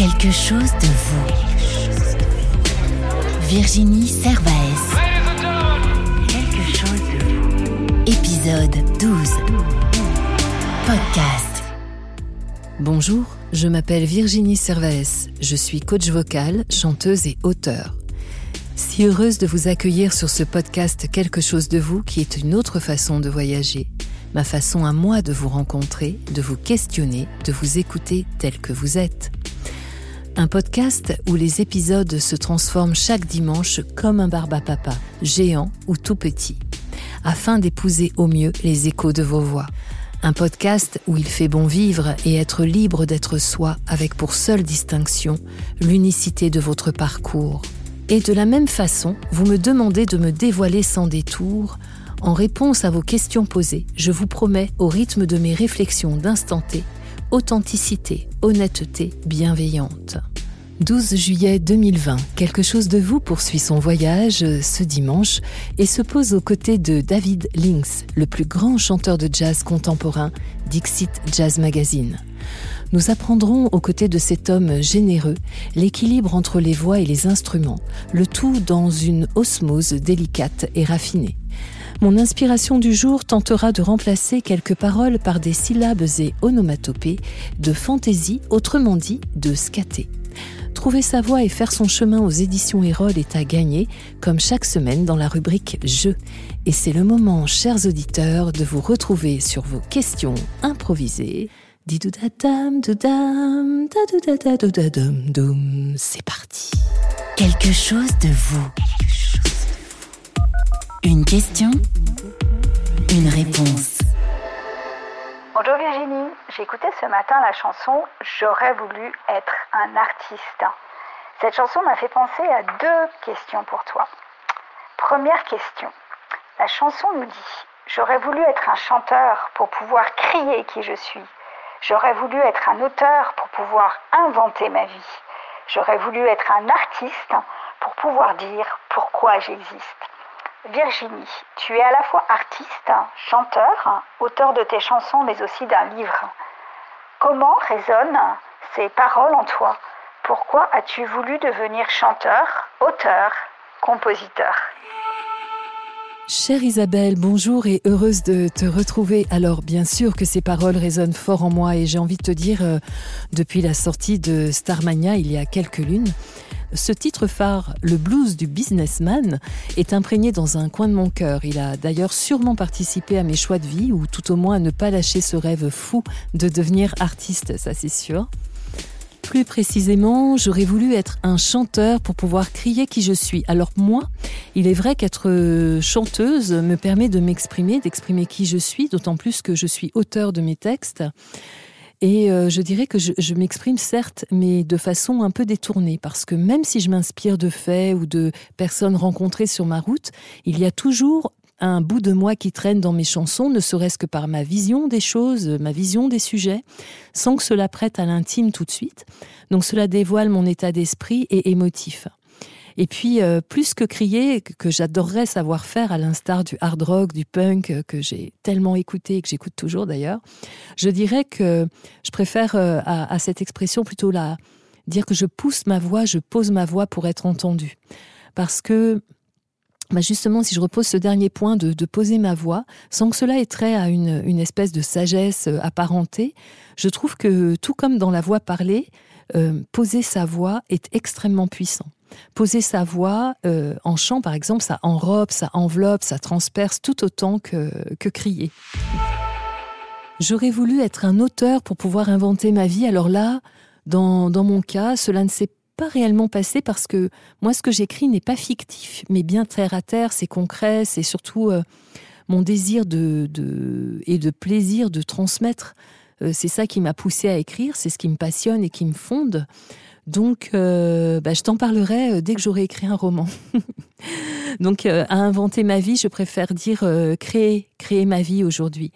Quelque chose de vous. Virginie Servaes. Quelque chose de vous. Épisode 12. Podcast. Bonjour, je m'appelle Virginie Servaes. Je suis coach vocal, chanteuse et auteur. Si heureuse de vous accueillir sur ce podcast Quelque chose de vous qui est une autre façon de voyager ma façon à moi de vous rencontrer, de vous questionner, de vous écouter tel que vous êtes. Un podcast où les épisodes se transforment chaque dimanche comme un barbapapa, géant ou tout petit, afin d'épouser au mieux les échos de vos voix. Un podcast où il fait bon vivre et être libre d'être soi avec pour seule distinction l'unicité de votre parcours. Et de la même façon, vous me demandez de me dévoiler sans détour en réponse à vos questions posées, je vous promets, au rythme de mes réflexions d'instant T, authenticité, honnêteté bienveillante. 12 juillet 2020, quelque chose de vous poursuit son voyage euh, ce dimanche et se pose aux côtés de David Lynx, le plus grand chanteur de jazz contemporain d'Ixit Jazz Magazine. Nous apprendrons aux côtés de cet homme généreux l'équilibre entre les voix et les instruments, le tout dans une osmose délicate et raffinée. Mon inspiration du jour tentera de remplacer quelques paroles par des syllabes et onomatopées de fantaisie, autrement dit de scaté. Trouver sa voix et faire son chemin aux éditions Hérol est à gagner, comme chaque semaine dans la rubrique Je. Et c'est le moment, chers auditeurs, de vous retrouver sur vos questions improvisées. C'est parti. Quelque chose de vous. Une question, une réponse. Bonjour Virginie, écouté ce matin la chanson J'aurais voulu être un artiste. Cette chanson m'a fait penser à deux questions pour toi. Première question, la chanson nous dit J'aurais voulu être un chanteur pour pouvoir crier qui je suis. J'aurais voulu être un auteur pour pouvoir inventer ma vie. J'aurais voulu être un artiste pour pouvoir dire pourquoi j'existe. Virginie, tu es à la fois artiste, chanteur, auteur de tes chansons, mais aussi d'un livre. Comment résonnent ces paroles en toi? Pourquoi as-tu voulu devenir chanteur, auteur, compositeur? Chère Isabelle, bonjour et heureuse de te retrouver. Alors bien sûr que ces paroles résonnent fort en moi et j'ai envie de te dire, euh, depuis la sortie de Starmania il y a quelques lunes, ce titre phare, le blues du businessman, est imprégné dans un coin de mon cœur. Il a d'ailleurs sûrement participé à mes choix de vie, ou tout au moins à ne pas lâcher ce rêve fou de devenir artiste, ça c'est sûr. Plus précisément, j'aurais voulu être un chanteur pour pouvoir crier qui je suis. Alors moi, il est vrai qu'être chanteuse me permet de m'exprimer, d'exprimer qui je suis, d'autant plus que je suis auteur de mes textes. Et euh, je dirais que je, m'exprime certes, mais de façon un peu détournée, parce que même si je m'inspire de faits ou de personnes rencontrées sur ma route, il y a toujours un bout de moi qui traîne dans mes chansons, ne serait-ce que par ma vision des choses, ma vision des sujets, sans que cela prête à l'intime tout de suite. Donc cela dévoile mon état d'esprit et émotif. Et puis, euh, plus que crier, que j'adorerais savoir faire, à l'instar du hard rock, du punk, euh, que j'ai tellement écouté et que j'écoute toujours d'ailleurs, je dirais que je préfère euh, à, cette expression plutôt la, dire que je pousse ma voix, je pose ma voix pour être entendue. Parce que bah justement, si je repose ce dernier point de, poser ma voix, sans que cela ait trait à une, espèce de sagesse apparentée, je trouve que tout comme dans la voix parlée, poser sa voix est extrêmement puissant. Poser sa voix euh, en chant, par exemple, ça enrobe, ça enveloppe, ça transperce tout autant que, que crier. J'aurais voulu être un auteur pour pouvoir inventer ma vie. Alors là, dans, dans mon cas, cela ne s'est pas réellement passé parce que moi, ce que j'écris n'est pas fictif, mais bien terre à terre, c'est concret, c'est surtout euh, mon désir de, de, et de plaisir de transmettre. Euh, c'est ça qui m'a poussé à écrire, c'est ce qui me passionne et qui me fonde. Donc, euh, bah, je t'en parlerai euh, dès que j'aurai écrit un roman. Donc, euh, à inventer ma vie, je préfère dire créer, créer ma vie aujourd'hui,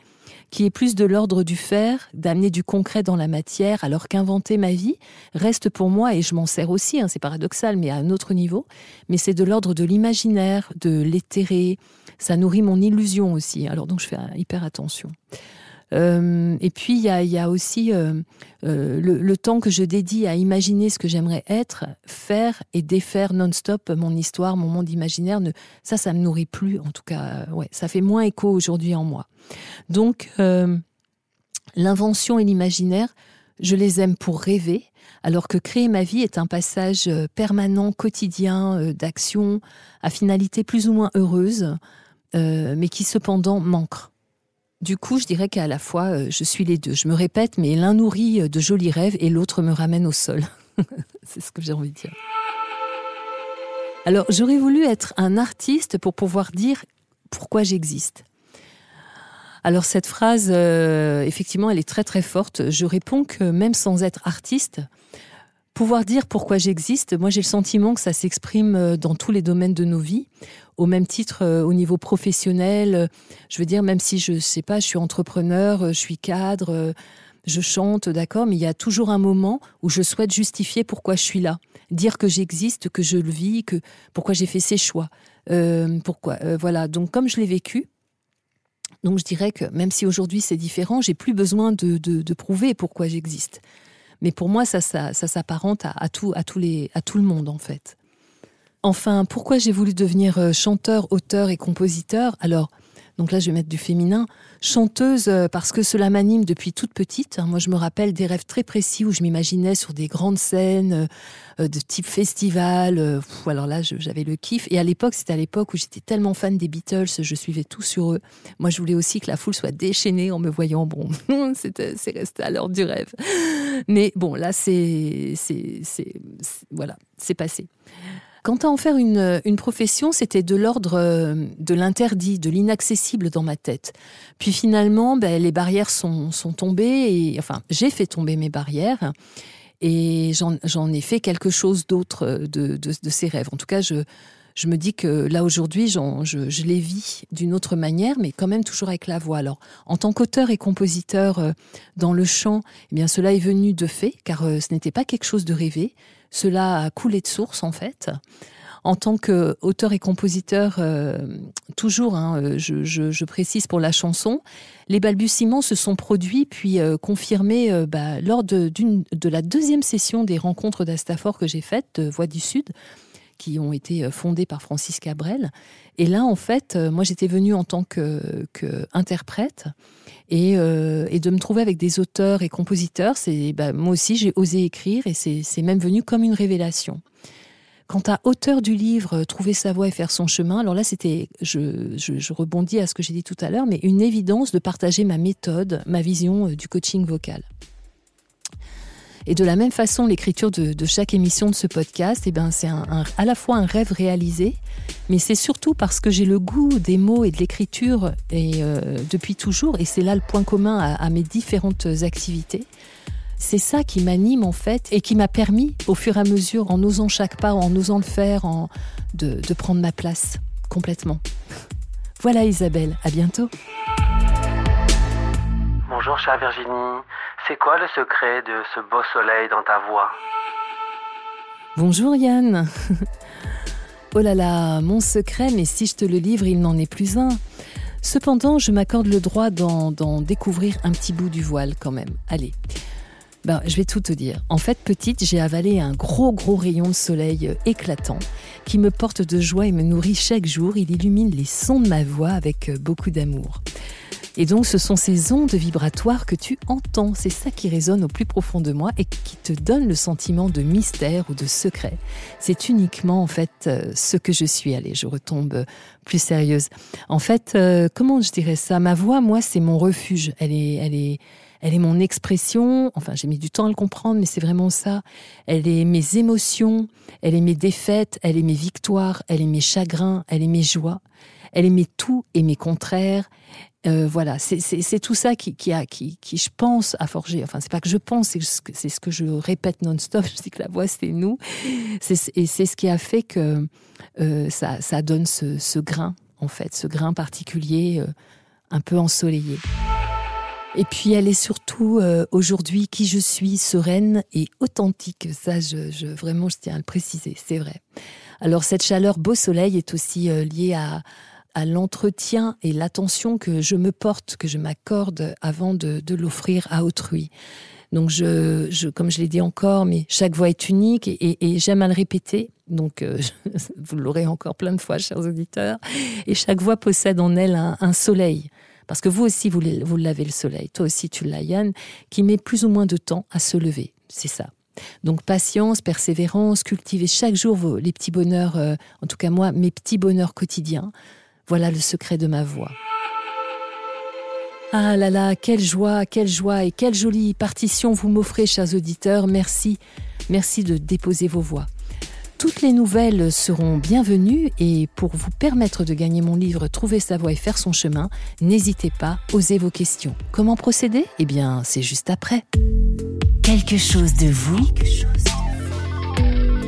qui est plus de l'ordre du faire, d'amener du concret dans la matière, alors qu'inventer ma vie reste pour moi, et je m'en sers aussi, hein, c'est paradoxal, mais à un autre niveau, mais c'est de l'ordre de l'imaginaire, de l'éthéré, ça nourrit mon illusion aussi, alors donc je fais hyper attention. Euh, et puis, il y a, aussi euh, euh, le, temps que je dédie à imaginer ce que j'aimerais être, faire et défaire non-stop mon histoire, mon monde imaginaire. Ça, ça me nourrit plus. En tout cas, ça fait moins écho aujourd'hui en moi. Donc, l'invention et l'imaginaire, je les aime pour rêver, alors que créer ma vie est un passage permanent, quotidien, d'action, à finalité plus ou moins heureuse, mais qui cependant manque. Du coup, je dirais qu'à la fois, euh, je suis les deux. Je me répète, mais l'un nourrit euh, de jolis rêves et l'autre me ramène au sol. C'est ce que j'ai envie de dire. Alors, j'aurais voulu être un artiste pour pouvoir dire pourquoi j'existe. Alors cette phrase, euh, effectivement, elle est très très forte. Je réponds que même sans être artiste, pouvoir dire pourquoi j'existe, moi j'ai le sentiment que ça s'exprime dans tous les domaines de nos vies au même titre euh, au niveau professionnel. Euh, je veux dire, même si je sais pas, je suis entrepreneur, euh, je suis cadre, je chante, d'accord, mais il y a toujours un moment où je souhaite justifier pourquoi je suis là, dire que j'existe, que je le vis, que pourquoi j'ai fait ces choix, pourquoi, voilà. Donc comme je l'ai vécu, donc je dirais que même si aujourd'hui c'est différent, j'ai plus besoin de, de, prouver pourquoi j'existe. Mais pour moi, ça, ça, s'apparente à, tout, à tout le monde en fait. Enfin, pourquoi j'ai voulu devenir euh, chanteur, auteur et compositeur? Alors, donc là, je vais mettre du féminin. Chanteuse, euh, parce que cela m'anime depuis toute petite. Moi, je me rappelle des rêves très précis où je m'imaginais sur des grandes scènes euh, de type festival. alors là, j'avais le kiff. Et à l'époque, c'était à l'époque où j'étais tellement fan des Beatles, je suivais tout sur eux. Moi, je voulais aussi que la foule soit déchaînée en me voyant. Bon, c'est resté à l'heure du rêve. Mais bon, là, c'est, voilà, c'est passé. Quant à en faire une, profession, c'était de l'ordre euh, de l'interdit, de l'inaccessible dans ma tête. Puis finalement, ben, les barrières sont, tombées, et enfin, j'ai fait tomber mes barrières, et j'en ai fait quelque chose d'autre de, ces rêves. En tout cas, je, je me dis que là aujourd'hui, je, les vis d'une autre manière, mais quand même toujours avec la voix. Alors, en tant qu'auteur et compositeur euh, dans le chant, eh bien, cela est venu de fait, car euh, ce n'était pas quelque chose de rêvé. Cela a coulé de source en fait. En tant qu'auteur et compositeur, euh, toujours, hein, euh, je, précise pour la chanson, les balbutiements se sont produits puis euh, confirmés bah, lors de, la deuxième session des rencontres d'Astafor que j'ai faites, de Voix du Sud, qui ont été fondées par Francis Cabrel. Et là, en fait, moi, j'étais venue en tant qu'interprète. Et, euh, et, de me trouver avec des auteurs et compositeurs, c'est bah, moi aussi j'ai osé écrire et c'est même venu comme une révélation. Quant à auteur du livre, trouver sa voix et faire son chemin, alors là c'était, je, rebondis à ce que j'ai dit tout à l'heure, mais une évidence de partager ma méthode, ma vision euh, du coaching vocal. Et de la même façon, l'écriture de, chaque émission de ce podcast, eh ben, c'est à la fois un rêve réalisé, mais c'est surtout parce que j'ai le goût des mots et de l'écriture et, euh, depuis toujours, et c'est là le point commun à, mes différentes activités. C'est ça qui m'anime en fait et qui m'a permis, au fur et à mesure, en osant chaque pas, en osant le faire, de, de prendre ma place complètement. Voilà Isabelle, à bientôt. Bonjour chère Virginie, c'est quoi le secret de ce beau soleil dans ta voix? Bonjour Yann. oh là là, mon secret, mais si je te le livre, il n'en est plus un. Cependant, je m'accorde le droit d'en découvrir un petit bout du voile quand même. Allez. Ben, je vais tout te dire. En fait, petite, j'ai avalé un gros gros rayon de soleil euh, éclatant qui me porte de joie et me nourrit chaque jour. Il illumine les sons de ma voix avec euh, beaucoup d'amour. Et donc, ce sont ces ondes vibratoires que tu entends. C'est ça qui résonne au plus profond de moi et qui te donne le sentiment de mystère ou de secret. C'est uniquement, en fait, euh, ce que je suis. Allez, je retombe plus sérieuse. En fait, euh, comment je dirais ça? Ma voix, moi, c'est mon refuge. Elle est, elle est, elle est mon expression. Enfin, j'ai mis du temps à le comprendre, mais c'est vraiment ça. Elle est mes émotions, elle est mes défaites, elle est mes victoires, elle est mes chagrins, elle est mes joies. Elle est mes tout et mes contraires. Euh, voilà, c'est tout ça qui, qui, a, qui, qui, je pense, a forgé. Enfin, c'est pas que je pense, c'est ce que je répète non-stop. Je dis que la voix, c'est nous. Et c'est ce qui a fait que euh, ça, ça, donne ce, grain, en fait, ce grain particulier, euh, un peu ensoleillé. Et puis, elle est surtout aujourd'hui qui je suis, sereine et authentique. Ça, je, vraiment, je tiens à le préciser, c'est vrai. Alors, cette chaleur beau soleil est aussi liée à à l'entretien et l'attention que je me porte, que je m'accorde avant de, l'offrir à autrui. Donc, je, comme je l'ai dit encore, mais chaque voix est unique et, j'aime à le répéter. Donc, euh, vous l'aurez encore plein de fois, chers auditeurs. Et chaque voix possède en elle un, soleil. Parce que vous aussi, vous, l'avez le soleil. Toi aussi, tu l'as, Yann, qui met plus ou moins de temps à se lever. C'est ça. Donc patience, persévérance, cultiver chaque jour les petits bonheurs, euh, en tout cas moi, mes petits bonheurs quotidiens. Voilà le secret de ma voix. Ah là là, quelle joie, quelle joie et quelle jolie partition vous m'offrez, chers auditeurs. Merci, merci de déposer vos voix. Toutes les nouvelles seront bienvenues et pour vous permettre de gagner mon livre Trouver sa voie et faire son chemin, n'hésitez pas, osez vos questions. Comment procéder? Eh bien, c'est juste après. Quelque chose de vous.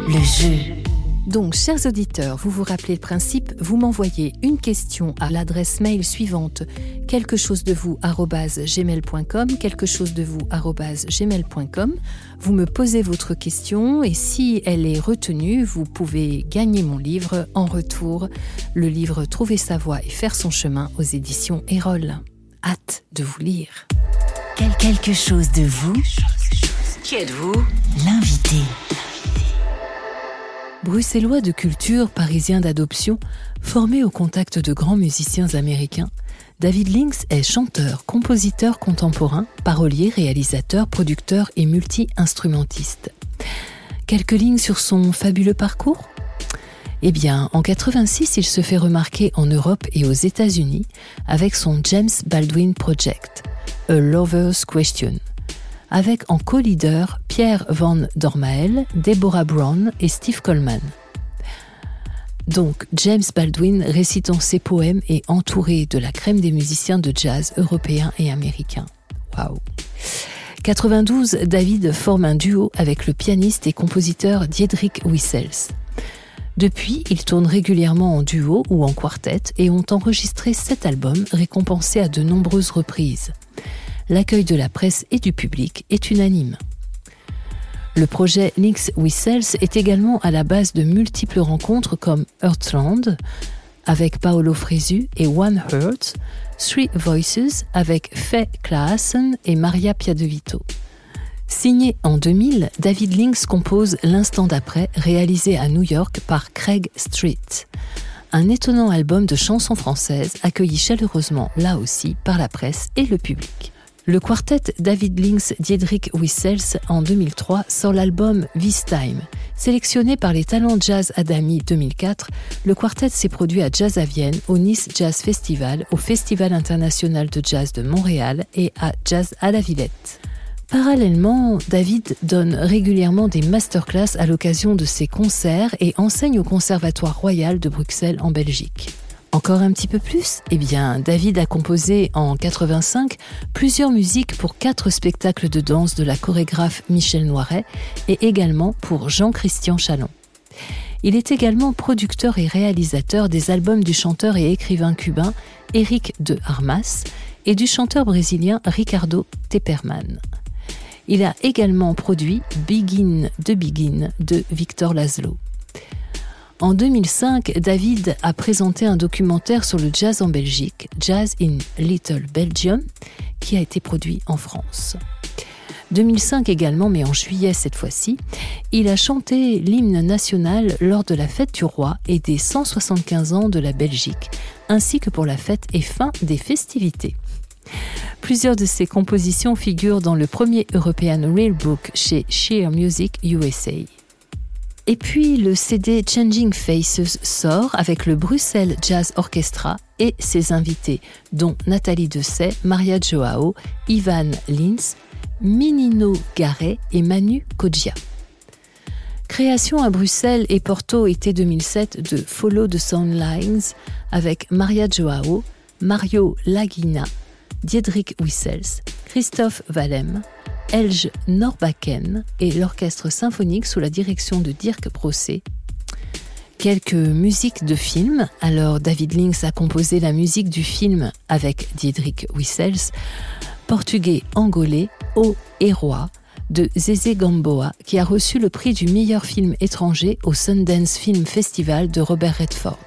Le jeu. Donc, chers auditeurs, vous vous rappelez le principe, vous m'envoyez une question à l'adresse mail suivante quelque chose de vous gmail.com, quelque chose de vous gmail.com. Vous me posez votre question et si elle est retenue, vous pouvez gagner mon livre en retour, le livre Trouver sa voie et faire son chemin aux éditions Erol. Hâte de vous lire. Quelque chose de vous qui êtes-vous? L'invité. Bruxellois de culture, parisien d'adoption, formé au contact de grands musiciens américains, David Links est chanteur, compositeur contemporain, parolier, réalisateur, producteur et multi-instrumentiste. Quelques lignes sur son fabuleux parcours? Eh bien, en 86, il se fait remarquer en Europe et aux États-Unis avec son James Baldwin Project, A Lover's Question avec en co-leader Pierre Van Dormael, Deborah Brown et Steve Coleman. Donc, James Baldwin récitant ses poèmes et entouré de la crème des musiciens de jazz européens et américains. Waouh! 92, David forme un duo avec le pianiste et compositeur Diedrich Wissels. Depuis, ils tournent régulièrement en duo ou en quartet et ont enregistré sept albums récompensés à de nombreuses reprises l'accueil de la presse et du public est unanime. Le projet Links Whistles est également à la base de multiples rencontres comme Earthland avec Paolo Fresu et One Heart, Three Voices avec Faye Klaassen et Maria Piadovito. Signé en 2000, David Links compose L'instant d'après, réalisé à New York par Craig Street. Un étonnant album de chansons françaises accueilli chaleureusement là aussi par la presse et le public. Le quartet David Links Diedrich Wissels en 2003 sort l'album This Time. Sélectionné par les talents jazz Adami 2004, le quartet s'est produit à Jazz à Vienne, au Nice Jazz Festival, au Festival international de jazz de Montréal et à Jazz à la Villette. Parallèlement, David donne régulièrement des masterclass à l'occasion de ses concerts et enseigne au Conservatoire royal de Bruxelles en Belgique. Encore un petit peu plus Eh bien, David a composé en 85 plusieurs musiques pour quatre spectacles de danse de la chorégraphe Michel Noiret et également pour Jean-Christian Chalon. Il est également producteur et réalisateur des albums du chanteur et écrivain cubain Eric de Armas et du chanteur brésilien Ricardo Tepperman. Il a également produit Begin de Begin de Victor Laszlo. En 2005, David a présenté un documentaire sur le jazz en Belgique, Jazz in Little Belgium, qui a été produit en France. 2005 également, mais en juillet cette fois-ci, il a chanté l'hymne national lors de la fête du roi et des 175 ans de la Belgique, ainsi que pour la fête et fin des festivités. Plusieurs de ses compositions figurent dans le premier European Real Book chez Sheer Music USA. Et puis le CD Changing Faces sort avec le Bruxelles Jazz Orchestra et ses invités, dont Nathalie Dessay, Maria Joao, Ivan Lins, Minino Garret et Manu Kodja. Création à Bruxelles et Porto été 2007 de Follow the Soundlines avec Maria Joao, Mario Lagina, Diedrich Wissels, Christophe Valem, Elge Norbakken et l'orchestre symphonique sous la direction de Dirk Brosset. Quelques musiques de films. Alors, David Links a composé la musique du film avec Diedrich Wissels, portugais angolais, Au et Roi, de Zézé Gamboa, qui a reçu le prix du meilleur film étranger au Sundance Film Festival de Robert Redford.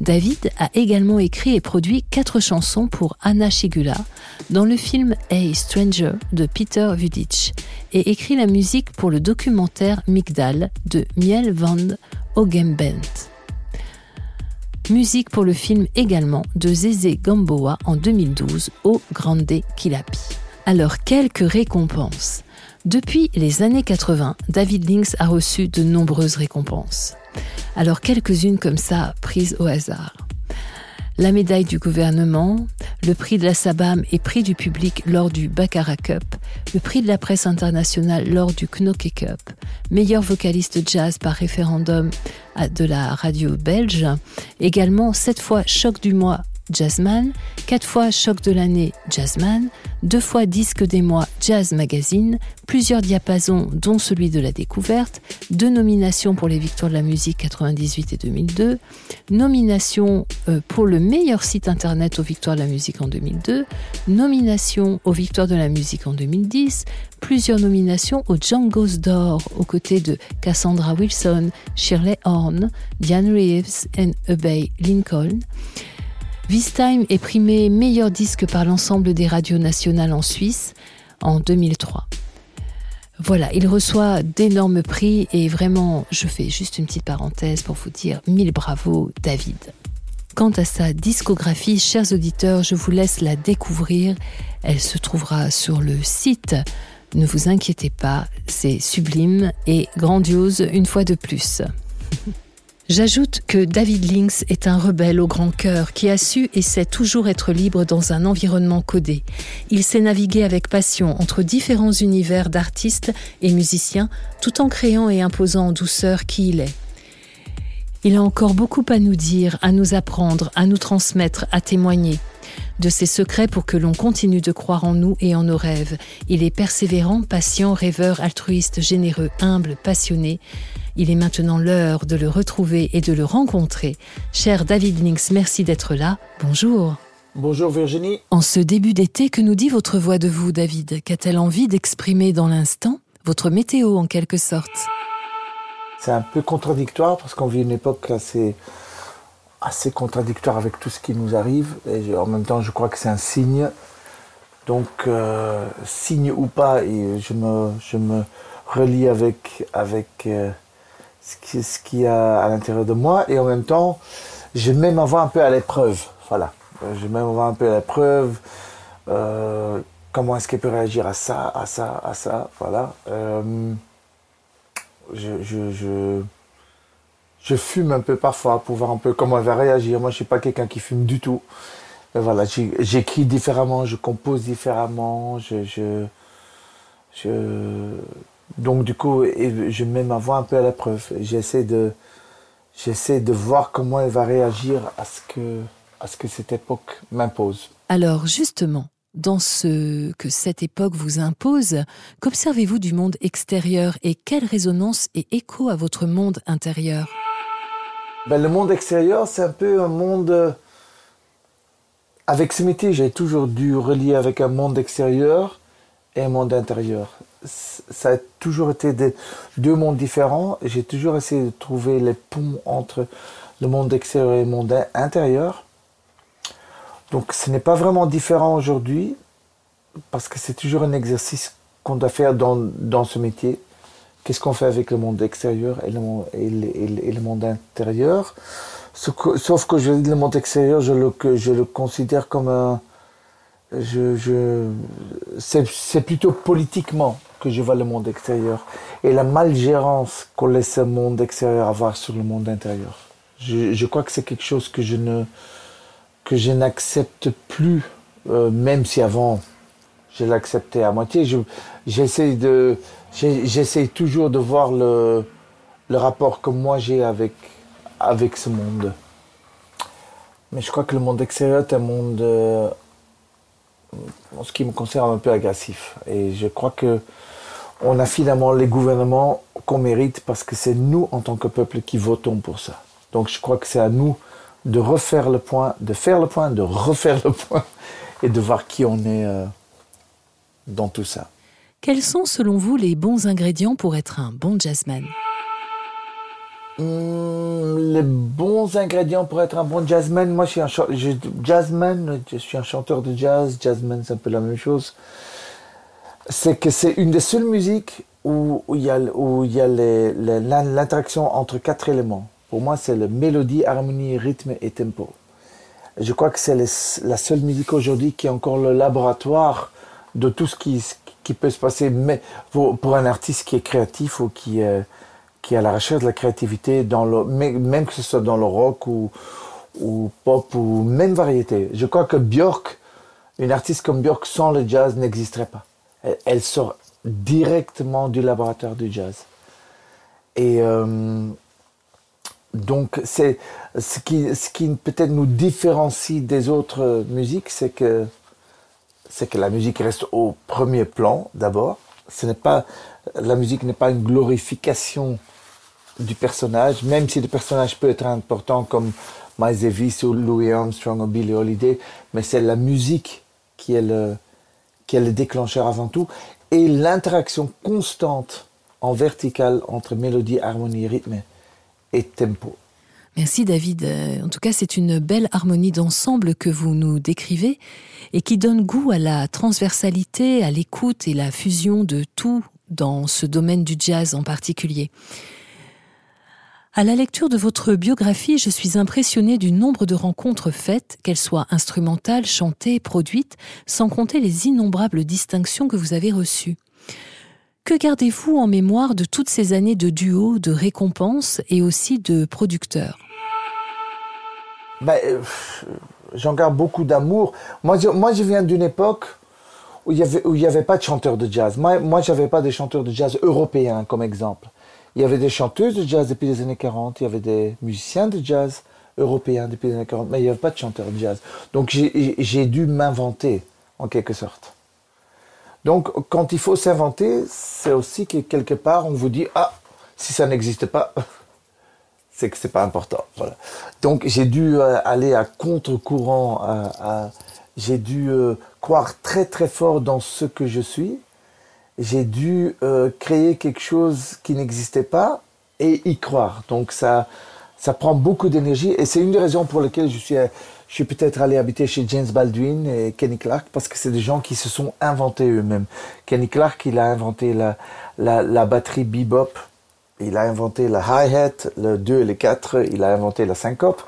David a également écrit et produit quatre chansons pour Anna Shigula dans le film A Stranger de Peter Vudich et écrit la musique pour le documentaire Migdal de Miel van Hogenbent. Musique pour le film également de Zézé Gamboa en 2012 au Grande Kilapi. Alors quelques récompenses. Depuis les années 80, David Links a reçu de nombreuses récompenses. Alors quelques-unes comme ça, prises au hasard. La médaille du gouvernement, le prix de la Sabam et prix du public lors du Baccarat Cup, le prix de la presse internationale lors du Knokke Cup, meilleur vocaliste jazz par référendum de la radio belge, également sept fois choc du mois Jazzman, quatre fois choc de l'année Jazzman, deux fois disque des mois Jazz Magazine, plusieurs diapasons dont celui de la découverte, deux nominations pour les Victoires de la musique 98 et 2002, nomination euh, pour le meilleur site internet aux Victoires de la musique en 2002, nomination aux Victoires de la musique en 2010, plusieurs nominations aux Django's d'or aux côtés de Cassandra Wilson, Shirley Horn, Diane Reeves et Obey Lincoln. Time est primé meilleur disque par l'ensemble des radios nationales en Suisse en 2003. Voilà, il reçoit d'énormes prix et vraiment, je fais juste une petite parenthèse pour vous dire mille bravo David. Quant à sa discographie, chers auditeurs, je vous laisse la découvrir. Elle se trouvera sur le site. Ne vous inquiétez pas, c'est sublime et grandiose une fois de plus. J'ajoute que David Links est un rebelle au grand cœur qui a su et sait toujours être libre dans un environnement codé. Il sait naviguer avec passion entre différents univers d'artistes et musiciens tout en créant et imposant en douceur qui il est. Il a encore beaucoup à nous dire, à nous apprendre, à nous transmettre, à témoigner de ses secrets pour que l'on continue de croire en nous et en nos rêves. Il est persévérant, patient, rêveur, altruiste, généreux, humble, passionné. Il est maintenant l'heure de le retrouver et de le rencontrer. Cher David Links, merci d'être là. Bonjour. Bonjour Virginie. En ce début d'été, que nous dit votre voix de vous, David? Qu'a-t-elle envie d'exprimer dans l'instant? Votre météo, en quelque sorte C'est un peu contradictoire parce qu'on vit une époque assez assez contradictoire avec tout ce qui nous arrive. Et en même temps, je crois que c'est un signe. Donc, euh, signe ou pas, et je me, je me relie avec, avec euh, ce qu'il ce qui a à l'intérieur de moi. Et en même temps, je vais même avoir un peu à l'épreuve. Voilà. Je vais même avoir un peu à l'épreuve. Euh, comment est-ce qu'elle peut réagir à ça, à ça, à ça. Voilà. je, je, je je fume un peu parfois pour voir un peu comment elle va réagir. Moi, je suis pas quelqu'un qui fume du tout. Mais voilà, j'écris différemment, je compose différemment, je, je, donc du coup, je mets ma voix un peu à la preuve. J'essaie de, j'essaie de voir comment elle va réagir à ce que, à ce que cette époque m'impose. Alors justement, dans ce que cette époque vous impose, qu'observez-vous du monde extérieur et quelle résonance et écho à votre monde intérieur? Ben, le monde extérieur, c'est un peu un monde. Euh, avec ce métier, j'ai toujours dû relier avec un monde extérieur et un monde intérieur. Ça a toujours été deux mondes différents. J'ai toujours essayé de trouver les ponts entre le monde extérieur et le monde intérieur. Donc ce n'est pas vraiment différent aujourd'hui parce que c'est toujours un exercice qu'on doit faire dans, dans ce métier qu'est-ce qu'on fait avec le monde extérieur et le, monde intérieur? Sauf que le monde extérieur, je le, considère comme un... Je, c'est plutôt politiquement que je vois le monde extérieur et la malgérance qu'on laisse le monde extérieur avoir sur le monde intérieur. Je, je crois que c'est quelque chose que je ne que je n'accepte plus, euh, même si avant je l'acceptais à moitié. J'essaie de j'essaie toujours de voir le, le rapport que moi j'ai avec, avec ce monde. Mais je crois que le monde extérieur est un monde, euh, en ce qui me concerne, un peu agressif. Et je crois que on a finalement les gouvernements qu'on mérite parce que c'est nous, en tant que peuple, qui votons pour ça. Donc je crois que c'est à nous de refaire le point, de faire le point, de refaire le point et de voir qui on est euh, dans tout ça. Quels sont selon vous les bons ingrédients pour être un bon jazzman Hmm, les bons ingrédients pour être un bon jazzman, moi je suis un jazzman, je suis un chanteur de jazz, jazzman c'est un peu la même chose. C'est que c'est une des seules musiques où, il y a, où y a l'interaction entre quatre éléments. Pour moi c'est le mélodie, harmonie, rythme et tempo. Je crois que c'est la seule musique aujourd'hui qui est encore le laboratoire de tout ce qui, qui peut se passer, mais pour, un artiste qui est créatif ou qui est qui est à la recherche de la créativité, dans le, même que ce soit dans le rock ou, ou pop ou même variété. Je crois que Björk, une artiste comme Björk sans le jazz n'existerait pas. Elle, elle sort directement du laboratoire du jazz. Et euh, donc, c'est ce qui, ce qui peut-être nous différencie des autres musiques, c'est que c'est que la musique reste au premier plan d'abord. Ce n'est pas la musique n'est pas une glorification du personnage, même si le personnage peut être important comme Miles Davis ou Louis Armstrong ou Billie Holiday, mais c'est la musique qui est le qui est le déclencheur avant tout et l'interaction constante en verticale entre mélodie, harmonie, rythme et tempo. Merci David. Euh, En tout cas, c'est une belle harmonie d'ensemble que vous nous décrivez et qui donne goût à la transversalité, à l'écoute et la fusion de tout dans ce domaine du jazz en particulier. À la lecture de votre biographie, je suis impressionnée du nombre de rencontres faites, qu'elles soient instrumentales, chantées, produites, sans compter les innombrables distinctions que vous avez reçues. Que gardez-vous en mémoire de toutes ces années de duo, de récompenses et aussi de producteurs? Ben, euh, J'en garde beaucoup d'amour. Moi, je, viens d'une époque où il n'y avait, avait pas de chanteurs de jazz. Moi, moi je n'avais pas des chanteurs de jazz européens comme exemple. Il y avait des chanteuses de jazz depuis les années 40, il y avait des musiciens de jazz européens depuis les années 40, mais il n'y avait pas de chanteurs de jazz. Donc j'ai dû m'inventer, en quelque sorte. Donc quand il faut s'inventer, c'est aussi que quelque part on vous dit, ah, si ça n'existe pas, c'est que c'est pas important. Voilà. Donc j'ai dû euh, aller à contre-courant, j'ai dû euh, croire très très fort dans ce que je suis. J'ai dû euh, créer quelque chose qui n'existait pas et y croire. Donc ça, ça prend beaucoup d'énergie et c'est une des raisons pour lesquelles je suis, je suis peut-être allé habiter chez James Baldwin et Kenny Clark parce que c'est des gens qui se sont inventés eux-mêmes. Kenny Clark, il a inventé la, la, batterie bebop, il a inventé la hi-hat, le 2 et le 4, il a inventé la syncope.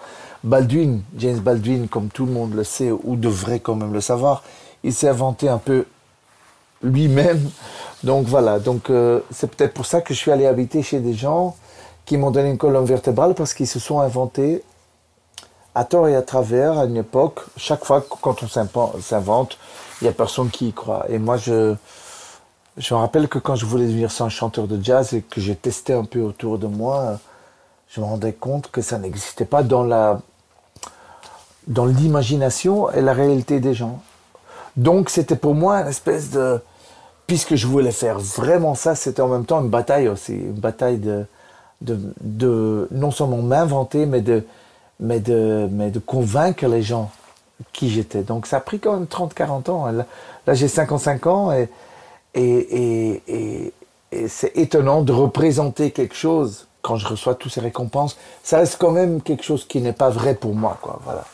Baldwin, James Baldwin, comme tout le monde le sait ou devrait quand même le savoir, il s'est inventé un peu lui-même. Donc voilà, donc euh, c'est peut-être pour ça que je suis allé habiter chez des gens qui m'ont donné une colonne vertébrale parce qu'ils se sont inventés à tort et à travers à une époque. Chaque fois quand on s'invente- il y a personne qui y croit. Et moi, je, je me rappelle que quand je voulais devenir un chanteur de jazz et que j'ai testé un peu autour de moi, je me rendais compte que ça n'existait pas dans la dans l'imagination et la réalité des gens. Donc c'était pour moi une espèce de puisque je voulais faire vraiment ça, c'était en même temps une bataille aussi, une bataille de, de non seulement m'inventer mais de mais de mais de convaincre les gens qui j'étais. Donc ça a pris quand même 30 40 ans. Là, là, j'ai 55 ans et et, et, et, c'est étonnant de représenter quelque chose quand je reçois toutes ces récompenses. Ça reste quand même quelque chose qui n'est pas vrai pour moi, quoi. Voilà.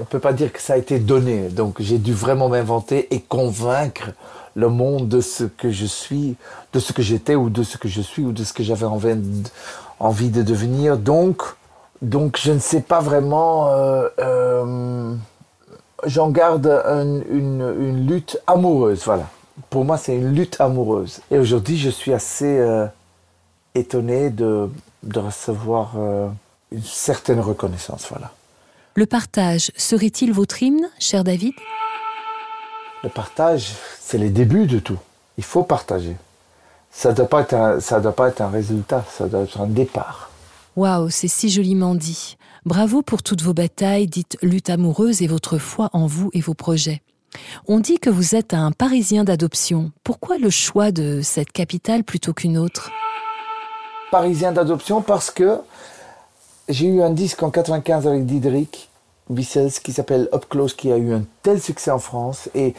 On peut pas dire que ça a été donné. Donc j'ai dû vraiment m'inventer et convaincre le monde de ce que je suis, de ce que j'étais ou de ce que je suis ou de ce que j'avais envie envie de devenir. Donc, donc je ne sais pas vraiment. euh, euh, J'en garde un- une, une lutte amoureuse, voilà. Pour moi, c'est une lutte amoureuse. Et aujourd'hui, je suis assez euh, étonné de, de recevoir euh, une certaine reconnaissance, voilà. Le partage serait-il votre hymne, cher David? Le partage, c'est les débuts de tout. Il faut partager. Ça ne doit, pas être un- ça doit pas être un résultat, ça doit être un départ. Waouh, c'est si joliment dit. Bravo pour toutes vos batailles dites lutte amoureuse et votre foi en vous et vos projets. On dit que vous êtes un Parisien d'adoption. Pourquoi le choix de cette capitale plutôt qu'une autre? Parisien d'adoption parce que j'ai eu un disque en 95 avec Diderik Wissels qui s'appelle Up Close qui a eu un tel succès en France et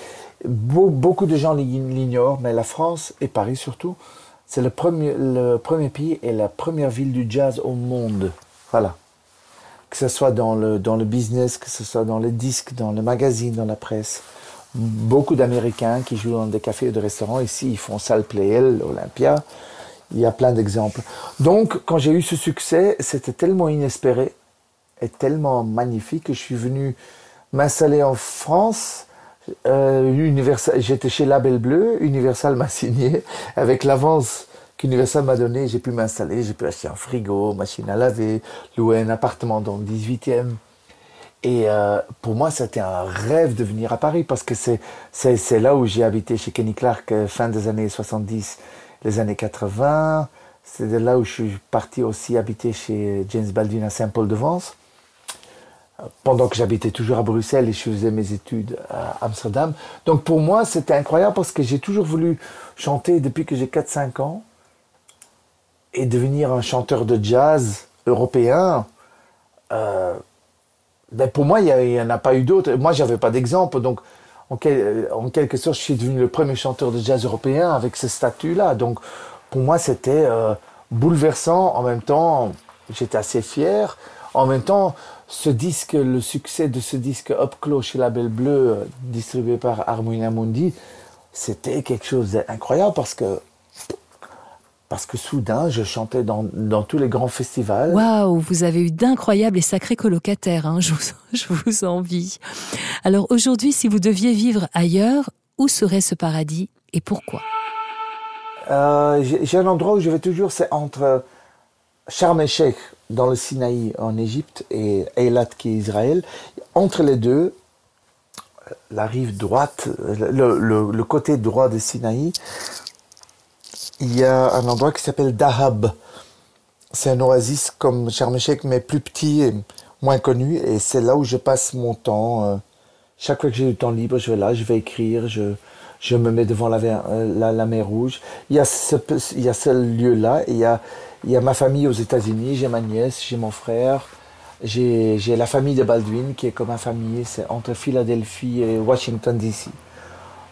beau- beaucoup de gens l'ign- l'ignorent mais la France et Paris surtout C'est le premier, le premier pays et la première ville du jazz au monde. Voilà. Que ce soit dans le, dans le business, que ce soit dans les disques, dans le magazine, dans la presse. Beaucoup d'Américains qui jouent dans des cafés ou des restaurants. Ici, ils font Salle Playel, Olympia. Il y a plein d'exemples. Donc, quand j'ai eu ce succès, c'était tellement inespéré et tellement magnifique que je suis venu m'installer en France. Euh, Universal, j'étais chez Label Bleu, Universal m'a signé avec l'avance qu'Universal m'a donné. J'ai pu m'installer, j'ai pu acheter un frigo, machine à laver, louer un appartement dans le 18e. Et euh, pour moi, c'était un rêve de venir à Paris parce que c'est, c'est, c'est là où j'ai habité chez Kenny Clark euh, fin des années 70, les années 80. C'est de là où je suis parti aussi habiter chez James Baldwin à Saint-Paul-de-Vence pendant que j'habitais toujours à Bruxelles et je faisais mes études à Amsterdam. Donc pour moi, c'était incroyable parce que j'ai toujours voulu chanter depuis que j'ai 4-5 ans et devenir un chanteur de jazz européen. Euh, ben pour moi, il n'y en a pas eu d'autres. Moi, j'avais pas d'exemple. Donc, en, quelque sorte, je suis devenu le premier chanteur de jazz européen avec ce statut-là. Donc, pour moi, c'était euh, bouleversant. En même temps, j'étais assez fier. En même temps, ce disque, le succès de ce disque Up Close chez Label Bleu, euh, distribué par Harmonia Mundi, c'était quelque chose d'incroyable parce que parce que soudain, je chantais dans, dans tous les grands festivals. Waouh, vous avez eu d'incroyables et sacrés colocataires, hein, je, vous, je vous envie. Alors aujourd'hui, si vous deviez vivre ailleurs, où serait ce paradis et pourquoi? Euh, J'ai un endroit où je vais toujours, c'est entre Sharm el-Sheikh dans le Sinaï en Égypte et Eilat qui est Israël. Entre les deux, la rive droite, le, côté droit de Sinaï, il y a un endroit qui s'appelle Dahab. C'est un oasis comme Sharm mais plus petit et moins connu. Et c'est là où je passe mon temps. euh, Chaque fois que j'ai du temps libre, je vais là, je vais écrire, je, me mets devant euh, la, la mer Rouge. Il y a ce, ce lieu-là. et Il y a, il y a ma famille aux États-Unis, j'ai ma nièce, j'ai mon frère. J'ai la famille de Baldwin qui est comme ma famille. C'est entre Philadelphie et Washington, D.C.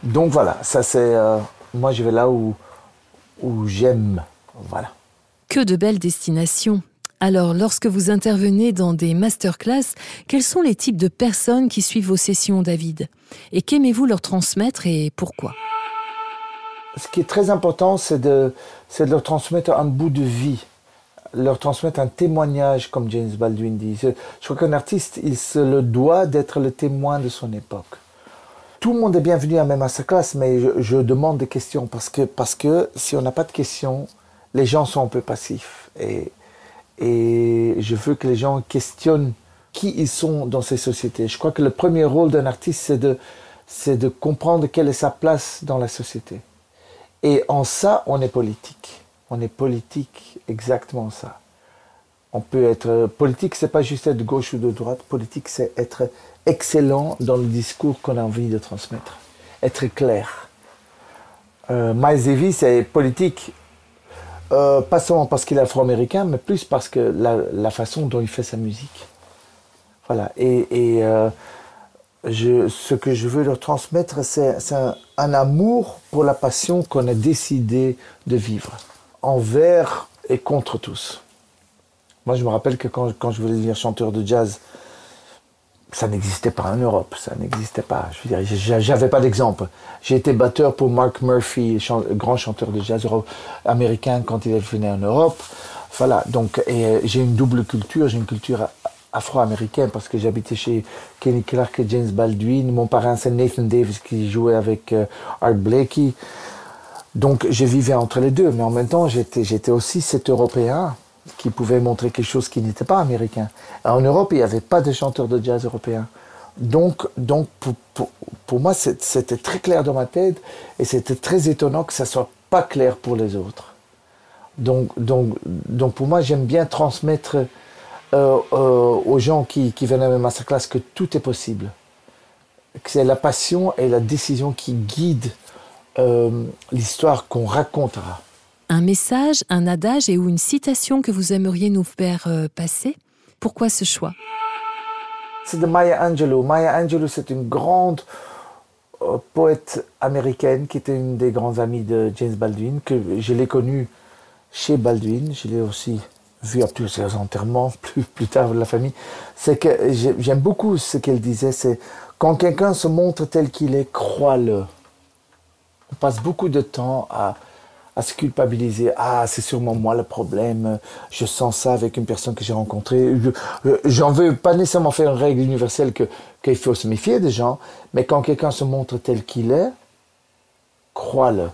Donc voilà, ça c'est. euh, moi, je vais là où, où j'aime. Voilà. Que de belles destinations alors, lorsque vous intervenez dans des masterclass, quels sont les types de personnes qui suivent vos sessions, David? Et qu'aimez-vous leur transmettre et pourquoi? Ce qui est très important, c'est de, de leur transmettre un bout de vie, leur transmettre un témoignage, comme James Baldwin dit. Je, je crois qu'un artiste, il se le doit d'être le témoin de son époque. Tout le monde est bienvenu à même à sa classe, mais je, je demande des questions parce que, parce que si on n'a pas de questions, les gens sont un peu passifs. Et, et je veux que les gens questionnent qui ils sont dans ces sociétés. Je crois que le premier rôle d'un artiste, c'est de, c'est de comprendre quelle est sa place dans la société. Et en ça, on est politique. On est politique, exactement ça. On peut être politique, c'est pas juste être gauche ou de droite. Politique, c'est être excellent dans le discours qu'on a envie de transmettre, être clair. Euh, Miles Davis est politique, euh, pas seulement parce qu'il est afro-américain, mais plus parce que la, façon dont il fait sa musique. Voilà. Euh, je, ce que je veux leur transmettre, c'est un, amour pour la passion qu'on a décidé de vivre, envers et contre tous. Moi, je me rappelle que quand, je voulais devenir chanteur de jazz, ça n'existait pas en Europe, ça n'existait pas. Je veux dire, j'a- j'avais pas d'exemple. J'ai été batteur pour Mark Murphy, grand chanteur de jazz américain quand il est venu en Europe. Voilà, donc euh, j'ai une double culture, j'ai une culture a- afro-américaine parce que j'habitais chez Kenny Clark et James Baldwin. Mon parrain c'est Nathan Davis qui jouait avec euh, Art Blakey. Donc je vivais entre les deux, mais en même temps j'étais aussi cet Européen qui pouvait montrer quelque chose qui n'était pas américain. En Europe, il n'y avait pas de chanteurs de jazz européens. Donc, donc pour, pour, pour moi, c'était très clair dans ma tête et c'était très étonnant que ça soit pas clair pour les autres. Donc, donc, donc pour moi, j'aime bien transmettre euh, euh, aux gens qui, qui viennent à ma masterclass que tout est possible. Que c'est la passion et la décision qui guident euh, l'histoire qu'on racontera. Un message, un adage et ou une citation que vous aimeriez nous faire passer? Pourquoi ce choix? C'est de Maya Angelou. Maya Angelou, c'est une grande poète américaine qui était une des grandes amies de James Baldwin, que je l'ai connue chez Baldwin. Je l'ai aussi vu à plusieurs enterrements plus, plus tard la famille. C'est que j'aime beaucoup ce qu'elle disait, c'est quand quelqu'un se montre tel qu'il est, crois-le. On passe beaucoup de temps à, à se culpabiliser. Ah, c'est sûrement moi le problème. Je sens ça avec une personne que j'ai rencontrée. J'en veux pas nécessairement faire une règle universelle que qu'il faut se méfier des gens, mais quand quelqu'un se montre tel qu'il est, crois-le.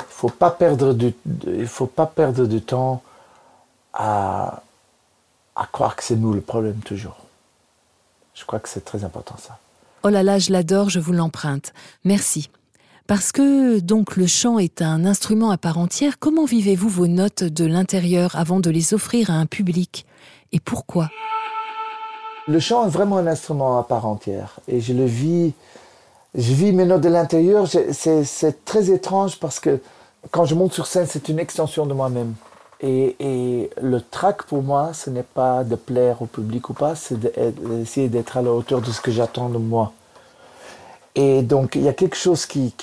Il faut pas faut pas perdre du temps à, à croire que c'est nous le problème toujours. Je crois que c'est très important ça. Oh là là, je l'adore, je vous l'emprunte. Merci. Parce que donc le chant est un instrument à part entière, comment vivez-vous vos notes de l'intérieur avant de les offrir à un public? Et pourquoi? Le chant est vraiment un instrument à part entière et je le vis, je vis mes notes de l'intérieur. C'est très étrange parce que quand je monte sur scène, c'est une extension de moi-même. Et, le track pour moi, ce n'est pas de plaire au public ou pas, c'est d'essayer d'être à la hauteur de ce que j'attends de moi. Et donc, il y a quelque chose qui,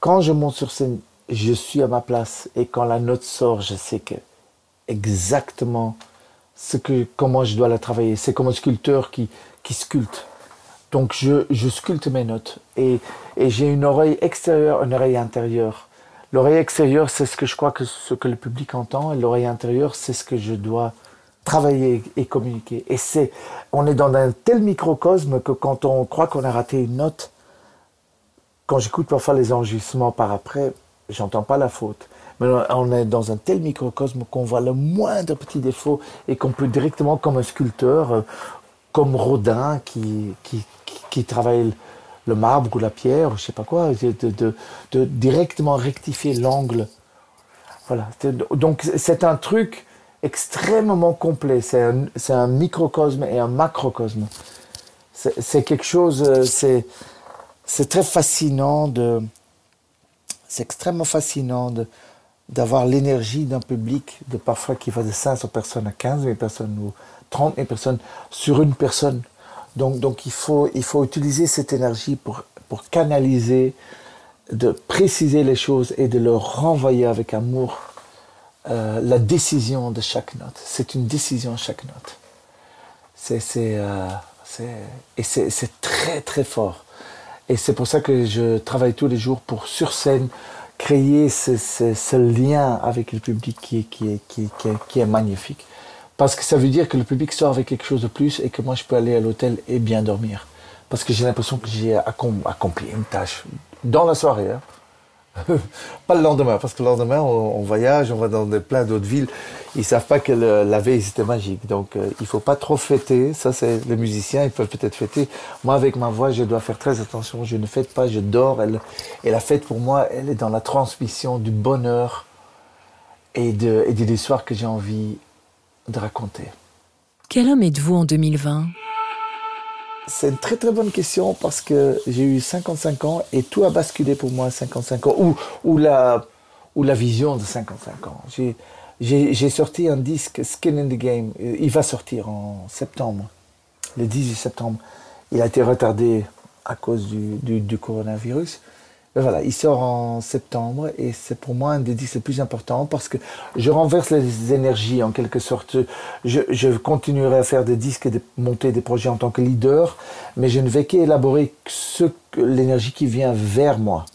quand je monte sur scène, je suis à ma place. Et quand la note sort, je sais que exactement ce que, comment je dois la travailler. C'est comme un sculpteur qui, sculpte. Donc, je, sculpte mes notes. Et j'ai une oreille extérieure, une oreille intérieure. L'oreille extérieure, c'est ce que je crois que ce que le public entend. Et l'oreille intérieure, c'est ce que je dois travailler et communiquer. Et c'est, on est dans un tel microcosme que quand on croit qu'on a raté une note, quand j'écoute parfois les enregistrements par après, j'entends pas la faute. Mais on est dans un tel microcosme qu'on voit le moindre petit défaut et qu'on peut directement, comme un sculpteur, euh, comme Rodin qui, qui, qui, travaille le marbre ou la pierre, je sais pas quoi, de, directement rectifier l'angle. Voilà. Donc c'est un truc extrêmement complet. C'est un, un, microcosme et un macrocosme. C'est quelque chose. Euh, c'est très fascinant de, c'est extrêmement fascinant d'avoir l'énergie d'un public de parfois qui va de 500 personnes à 15 000 personnes ou 30 000 personnes sur une personne. Donc, il, faut, il faut utiliser cette énergie pour, canaliser, de préciser les choses et de leur renvoyer avec amour euh, la décision de chaque note. C'est une décision chaque note. C'est, euh, et c'est, très très fort. Et c'est pour ça que je travaille tous les jours pour, sur scène, créer ce, lien avec le public qui est magnifique. Parce que ça veut dire que le public sort avec quelque chose de plus et que moi je peux aller à l'hôtel et bien dormir. Parce que j'ai l'impression que j'ai accompli une tâche dans la soirée. Hein. pas le lendemain, parce que le lendemain, on, voyage, on va dans plein d'autres villes. Ils savent pas que la veille, c'était magique. Donc, euh, il faut pas trop fêter. Ça, c'est les musiciens, ils peuvent peut-être fêter. Moi, avec ma voix, je dois faire très attention. Je ne fête pas, je dors. Elle, et la fête, pour moi, elle est dans la transmission du bonheur et de, et l'histoire que j'ai envie de raconter. Quel homme êtes-vous en 2020 c'est une très très bonne question parce que j'ai eu 55 ans et tout a basculé pour moi à 55 ans, ou, ou, la, ou la vision de 55 ans. J'ai sorti un disque, Skin in the Game, il va sortir en septembre, le 18 septembre. Il a été retardé à cause du, du, du coronavirus. Ben voilà, il sort en septembre et c'est pour moi un des disques les plus importants parce que je renverse les énergies en quelque sorte. Je, continuerai à faire des disques et de monter des projets en tant que leader, mais je ne vais qu'élaborer ce, l'énergie qui vient vers moi.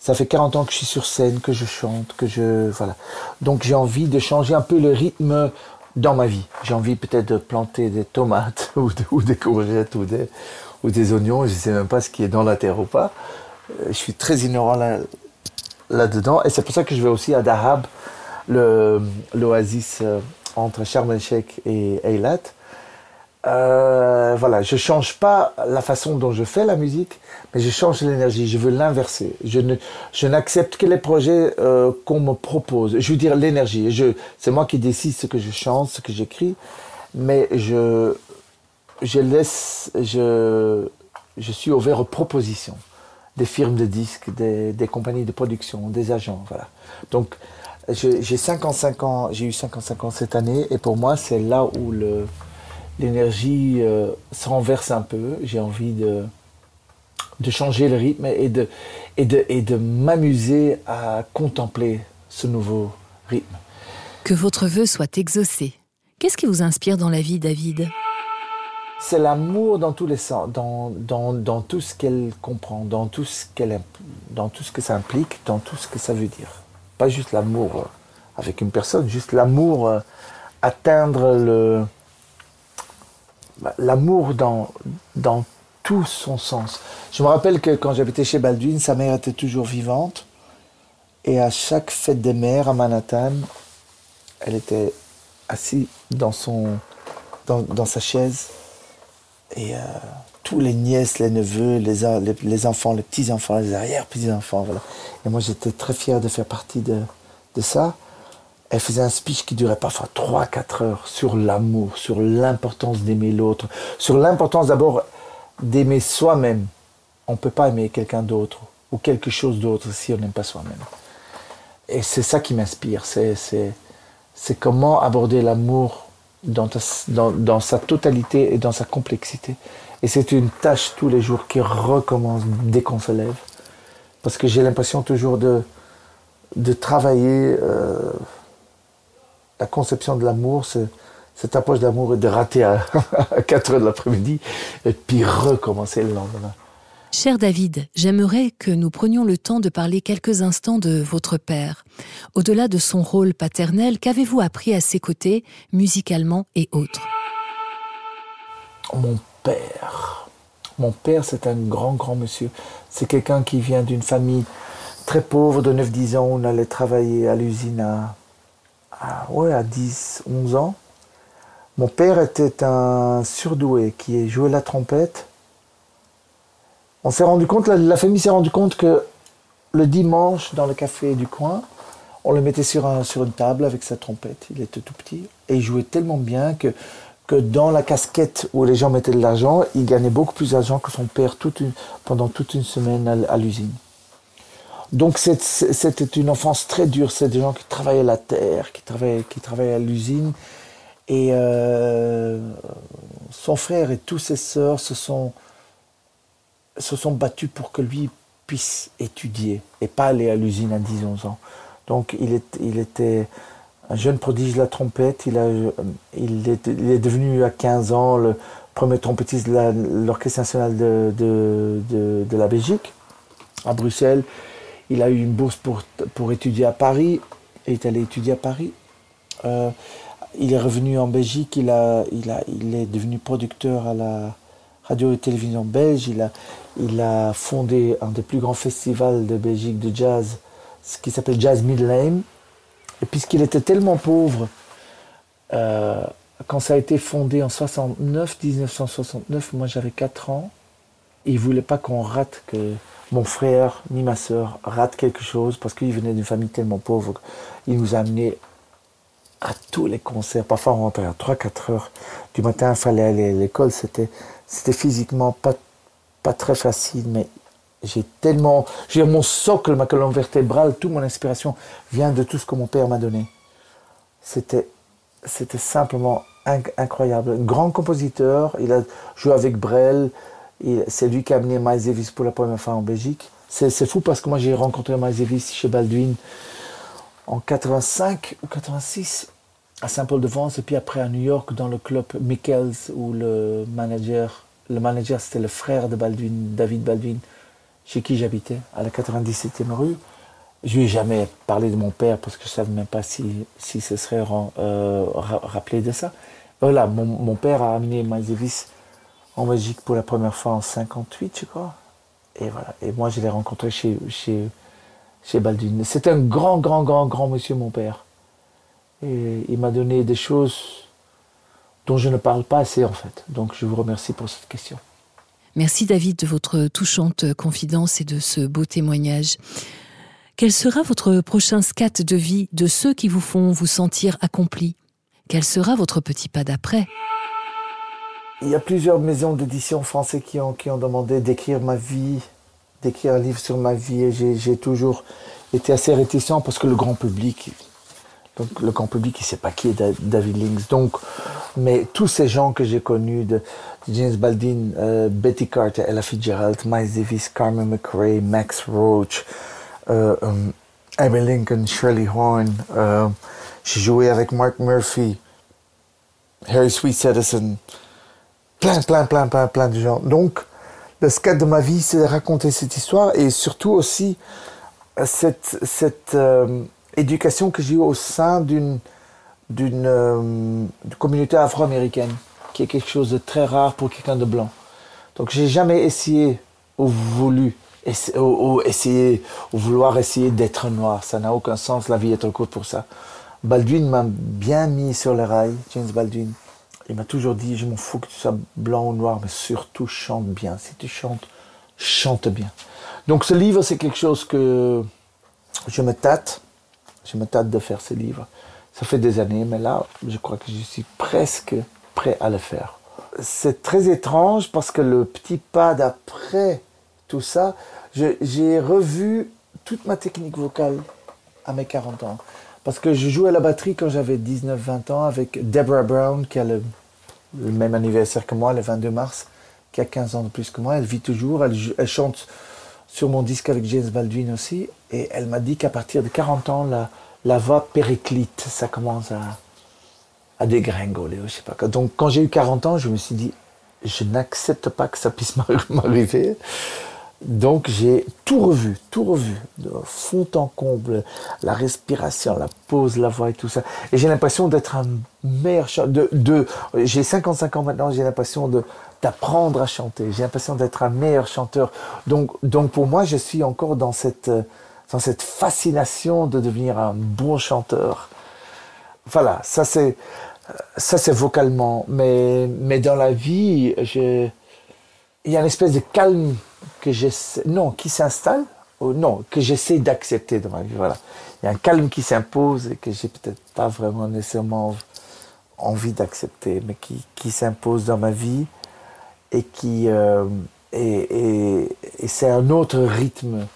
Ça fait 40 ans que je suis sur scène, que je chante, que je voilà. Donc j'ai envie de changer un peu le rythme dans ma vie. J'ai envie peut-être de planter des tomates ou, des courgettes ou des ou des oignons. Je sais même pas ce qui est dans la terre ou pas. Euh, je suis très ignorant là, là-dedans. Et c'est pour ça que je vais aussi à Dahab, l'oasis euh, entre Sharm el-Sheikh et Eilat. Euh, voilà, je change pas la façon dont je fais la musique, mais je change l'énergie. Je veux l'inverser. Je ne, je n'accepte que les projets euh, qu'on me propose. Je veux dire l'énergie. C'est moi qui décide ce que je chante, ce que j'écris, mais je, je laisse, je, je suis ouvert aux propositions des firmes de disques, des, des compagnies de production, des agents, voilà. Donc, j'ai 55 ans, j'ai eu 55 ans cette année, et pour moi, c'est là où l'énergie euh, se renverse un peu. J'ai envie de de changer le rythme et de, et de, et de m'amuser à contempler ce nouveau rythme. Que votre vœu soit exaucé. Qu'est-ce qui vous inspire dans la vie, David? C'est l'amour dans tous les sens, dans, dans, dans tout ce qu'elle comprend, dans tout, ce qu'elle, dans tout ce que ça implique, dans tout ce que ça veut dire. Pas juste l'amour euh, avec une personne, juste l'amour, euh, atteindre le, bah, l'amour dans, dans tout son sens. Je me rappelle que quand j'habitais chez Baldwin, sa mère était toujours vivante. Et à chaque fête des mères à Manhattan, elle était assise dans, son, dans, dans sa chaise. Et euh, tous les nièces, les neveux, les, les, les enfants, les petits-enfants, les arrière-petits-enfants. Voilà. Et moi, j'étais très fier de faire partie de, de ça. Elle faisait un speech qui durait parfois 3-4 heures sur l'amour, sur l'importance d'aimer l'autre, sur l'importance d'abord d'aimer soi-même. On ne peut pas aimer quelqu'un d'autre ou quelque chose d'autre si on n'aime pas soi-même. Et c'est ça qui m'inspire, c'est comment aborder l'amour dans, sa totalité et dans sa complexité. Et c'est une tâche tous les jours qui recommence dès qu'on se lève. Parce que j'ai l'impression toujours de, travailler euh, la conception de l'amour, cette approche d'amour et de rater à, à 4 heures de l'après-midi et puis recommencer le lendemain. Cher David, j'aimerais que nous prenions le temps de parler quelques instants de votre père. Au-delà de son rôle paternel, qu'avez-vous appris à ses côtés, musicalement et autres? Mon père. Mon père, c'est un grand, grand monsieur. C'est quelqu'un qui vient d'une famille très pauvre de 9-10 ans. On allait travailler à l'usine à, ouais, à 10, 11 ans. Mon père était un surdoué qui jouait la trompette on s'est rendu compte, la, famille s'est rendu compte que le dimanche, dans le café du coin, on le mettait sur, un, sur une table avec sa trompette. Il était tout petit et il jouait tellement bien que, dans la casquette où les gens mettaient de l'argent, il gagnait beaucoup plus d'argent que son père pendant toute une semaine à, l'usine. Donc c'était une enfance très dure. C'est des gens qui travaillaient la terre, qui travaillaient, qui travaillaient à l'usine. Et euh, son frère et tous ses sœurs se sont se sont battus pour que lui puisse étudier et pas aller à l'usine à 10-11 ans. Donc il, est, il, était un jeune prodige de la trompette. Il, a, il, est, il est devenu à 15 ans le premier trompettiste de l'Orchestre national de, de, de, la Belgique, à Bruxelles. Il a eu une bourse pour, pour étudier à Paris. Il est allé étudier à Paris. Euh, il est revenu en Belgique. Il, a, il, a, il est devenu producteur à la radio et télévision belge. Il a, il a fondé un des plus grands festivals de Belgique de jazz, ce qui s'appelle Jazz Midlane. Et puisqu'il était tellement pauvre, euh, quand ça a été fondé en 69, 1969, moi j'avais 4 ans, il voulait pas qu'on rate, que mon frère ni ma soeur rate quelque chose, parce qu'il venait d'une famille tellement pauvre. Il nous a amenés à tous les concerts. Parfois on rentrait à 3-4 heures du matin, il fallait aller à l'école. C'était physiquement pas pas très facile, mais j'ai tellement. J'ai mon socle, ma colonne vertébrale, toute mon inspiration vient de tout ce que mon père m'a donné. C'était, c'était simplement incroyable. Un grand compositeur, il a joué avec Brel, c'est lui qui a amené Miles Davis pour la première fois en Belgique. C'est, fou parce que moi j'ai rencontré Miles Davis chez Baldwin en 85 ou 86 à Saint-Paul-de-Vence et puis après à New York dans le club Michaels où le manager le manager, c'était le frère de Baldwin, David Baldwin, chez qui j'habitais, à la 97e rue. Je lui ai jamais parlé de mon père parce que je ne savais même pas si, ce serait euh, rappelé de ça. Voilà, mon, mon père a amené Miles Davis en Belgique pour la première fois en 58, je crois. Et voilà. Et moi, je l'ai rencontré chez, chez, chez Baldwin. C'était un grand, grand, grand, grand monsieur, mon père. Et il m'a donné des choses dont je ne parle pas assez en fait. Donc je vous remercie pour cette question. Merci David de votre touchante confidence et de ce beau témoignage. Quel sera votre prochain scat de vie de ceux qui vous font vous sentir accompli? Quel sera votre petit pas d'après? Il y a plusieurs maisons d'édition françaises qui ont, qui ont demandé d'écrire ma vie, d'écrire un livre sur ma vie et j'ai toujours été assez réticent parce que le grand public, donc le grand public, il ne sait pas qui est David Links. Donc Mais tous ces gens que j'ai connus, de, James Baldwin, euh, Betty Carter, Ella Fitzgerald, Miles Davis, Carmen McRae, Max Roach, euh, Abraham Lincoln, Shirley Horn. euh, j'ai joué avec Mark Murphy, Harry Sweet Edison, plein, plein, plein, plein, plein de gens. Donc, le skate de ma vie, c'est de raconter cette histoire et surtout aussi euh, cette, euh, éducation que j'ai eue au sein d'une euh, d'une communauté afro-américaine, qui est quelque chose de très rare pour quelqu'un de blanc. Donc, j'ai jamais essayé ou voulu ou essayer ou vouloir essayer d'être noir. Ça n'a aucun sens. La vie est trop courte pour ça. Baldwin m'a bien mis sur les rails, James Baldwin. Il m'a toujours dit, je m'en fous que tu sois blanc ou noir, mais surtout chante bien. Si tu chantes, chante bien. Donc ce livre, c'est quelque chose que je me tâte. Je me tâte de faire ce livre. Ça fait des années, mais là, je crois que je suis presque prêt à le faire. C'est très étrange parce que le petit pas d'après tout ça, j'ai revu toute ma technique vocale à mes 40 ans. Parce que je jouais à la batterie quand j'avais 19-20 ans avec Deborah Brown, qui a le, même anniversaire que moi, le 22 mars, qui a 15 ans de plus que moi. Elle vit toujours, elle, jou- elle chante sur mon disque avec James Baldwin aussi. Et elle m'a dit qu'à partir de 40 ans, la, voix périclite, ça commence à, à dégringoler, je sais pas. Donc quand j'ai eu 40 ans, je me suis dit, je n'accepte pas que ça puisse m'arri- m'arriver. Donc j'ai tout revu, tout revu, de fond en comble, la respiration, la pose, la voix et tout ça. Et j'ai l'impression d'être un meilleur. De, de, j'ai 55 ans maintenant, j'ai l'impression de d'apprendre à chanter. J'ai l'impression d'être un meilleur chanteur. Donc, donc pour moi, je suis encore dans cette, euh, dans cette fascination de devenir un bon chanteur. Voilà, ça c'est, ça c'est vocalement. Mais, mais dans la vie, il y a une espèce de calme que j'essaie, non, qui s'installe, non, que j'essaie d'accepter dans ma vie. Voilà. Il y a un calme qui s'impose et que j'ai peut-être pas vraiment nécessairement envie d'accepter, mais qui, qui s'impose dans ma vie et qui euh, c'est un autre rythme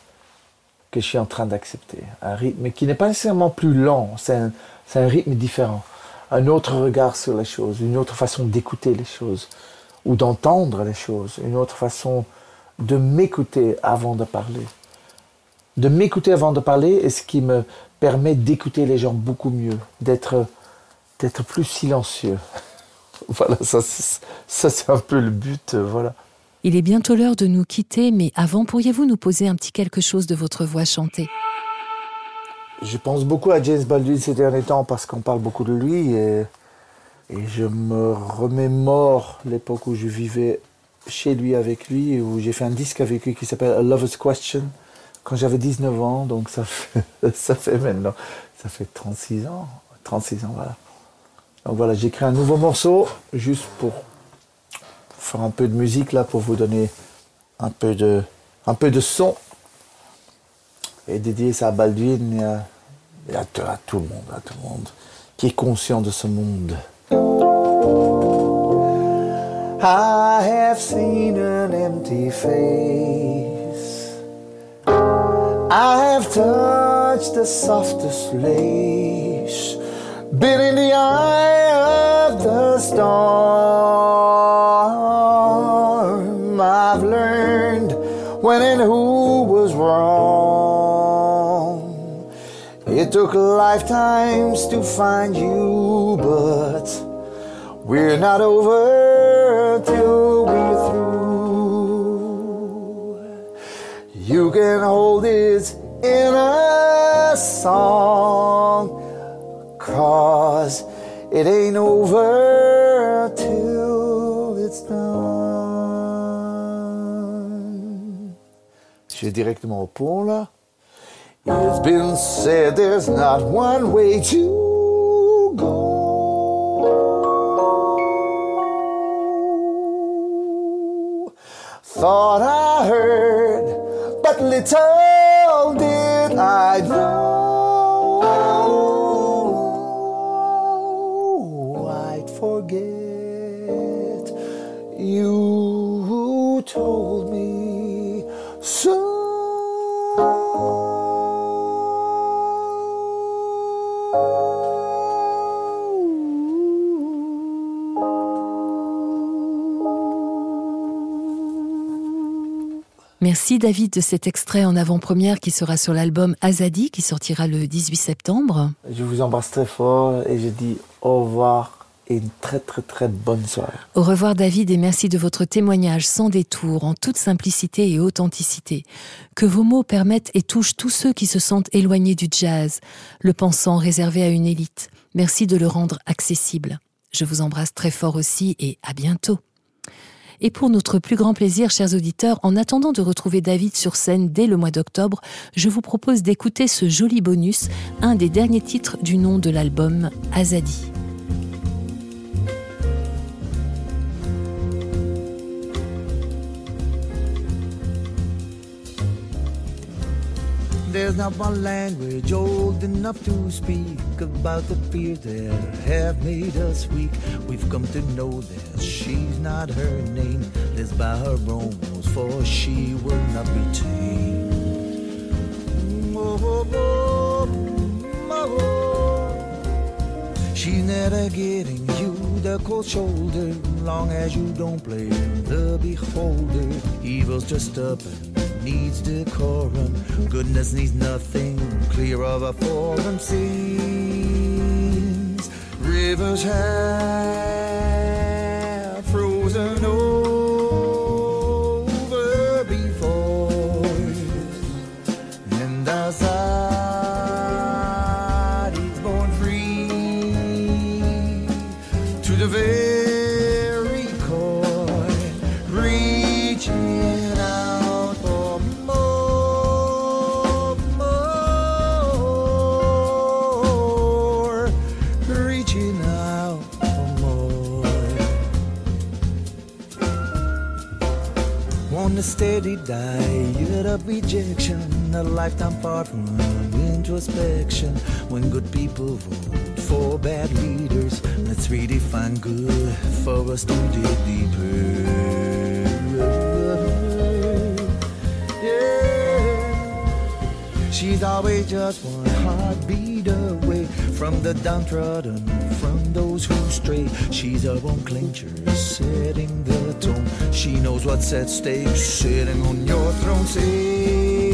que je suis en train d'accepter, un rythme qui n'est pas nécessairement plus lent, c'est un, un rythme différent, un autre regard sur les choses, une autre façon d'écouter les choses ou d'entendre les choses, une autre façon de m'écouter avant de parler. De m'écouter avant de parler est ce qui me permet d'écouter les gens beaucoup mieux, d'être plus silencieux. Voilà, ça, c'est- ça c'est un peu le but, euh, voilà. Il est bientôt l'heure de nous quitter, mais avant, pourriez-vous nous poser un petit quelque chose de votre voix chantée? Je pense beaucoup à James Baldwin ces derniers temps parce qu'on parle beaucoup de lui et, et je me remémore l'époque où je vivais chez lui avec lui où j'ai fait un disque avec lui qui s'appelle A Lover's Question quand j'avais 19 ans, donc ça fait, ça fait maintenant, ça fait 36 ans, 36 ans, voilà. Donc voilà, j'ai créé un nouveau morceau juste pour faire un peu de musique là, pour vous donner un peu de, un peu de son et dédier ça à Baldwin et à, à à tout le monde, à tout le monde qui est conscient de ce monde. I have seen an empty face. I have touched the softest lace, been in the eye of the storm. I've learned when and who was wrong. It took lifetimes to find you, but we're not over till we're through. You can hold it in a song, cause it ain't over till it's done. Je vais directement au pont là. It's been said there's not one way to go. Thought I heard, but little did I know told me so. Merci David de cet extrait en avant-première qui sera sur l'album Azadi qui sortira le 18 septembre. Je vous embrasse très fort et je dis au revoir et une très très très bonne soirée. Au revoir David et merci de votre témoignage sans détour, en toute simplicité et authenticité. Que vos mots permettent et touchent tous ceux qui se sentent éloignés du jazz, le pensant réservé à une élite. Merci de le rendre accessible. Je vous embrasse très fort aussi et à bientôt. Et pour notre plus grand plaisir, chers auditeurs, en attendant de retrouver David sur scène dès le mois d'octobre, je vous propose d'écouter ce joli bonus, un des derniers titres du nom de l'album, Azadi. There's not one language old enough to speak about the fears that have made us weak. We've come to know that she's not her name. Lives by her own rules, for she will not be tamed. Oh, oh, oh, oh, oh. She's never getting you the cold shoulder, long as you don't play the beholder. Evil's just stubborn needs decorum. Goodness needs nothing clear of a forum seas. Rivers have frozen over Want a steady diet of rejection, a lifetime far from introspection. When good people vote for bad leaders, let's redefine good for us to dig deeper. She's always just one heartbeat away from the downtrodden, from those who stray. She's a bone clincher, setting the tone. She knows what's at stake, sitting on your throne. Sings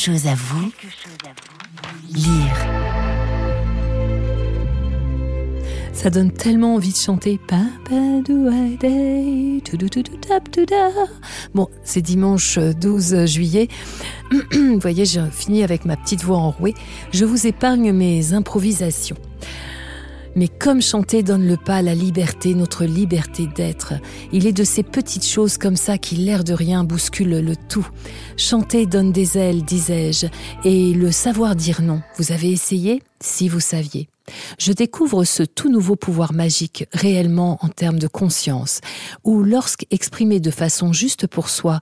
chose à vous. Lire. Ça donne tellement envie de chanter. Bon, c'est dimanche 12 juillet. Vous voyez, j'ai fini avec ma petite voix enrouée. Je vous épargne mes improvisations. Mais comme chanter donne le pas à la liberté, notre liberté d'être, il est de ces petites choses comme ça qui, l'air de rien, bousculent le tout. Chanter donne des ailes, disais-je, et le savoir dire non. Vous avez essayé? Si vous saviez. Je découvre ce tout nouveau pouvoir magique, réellement en termes de conscience, où lorsqu'exprimé de façon juste pour soi,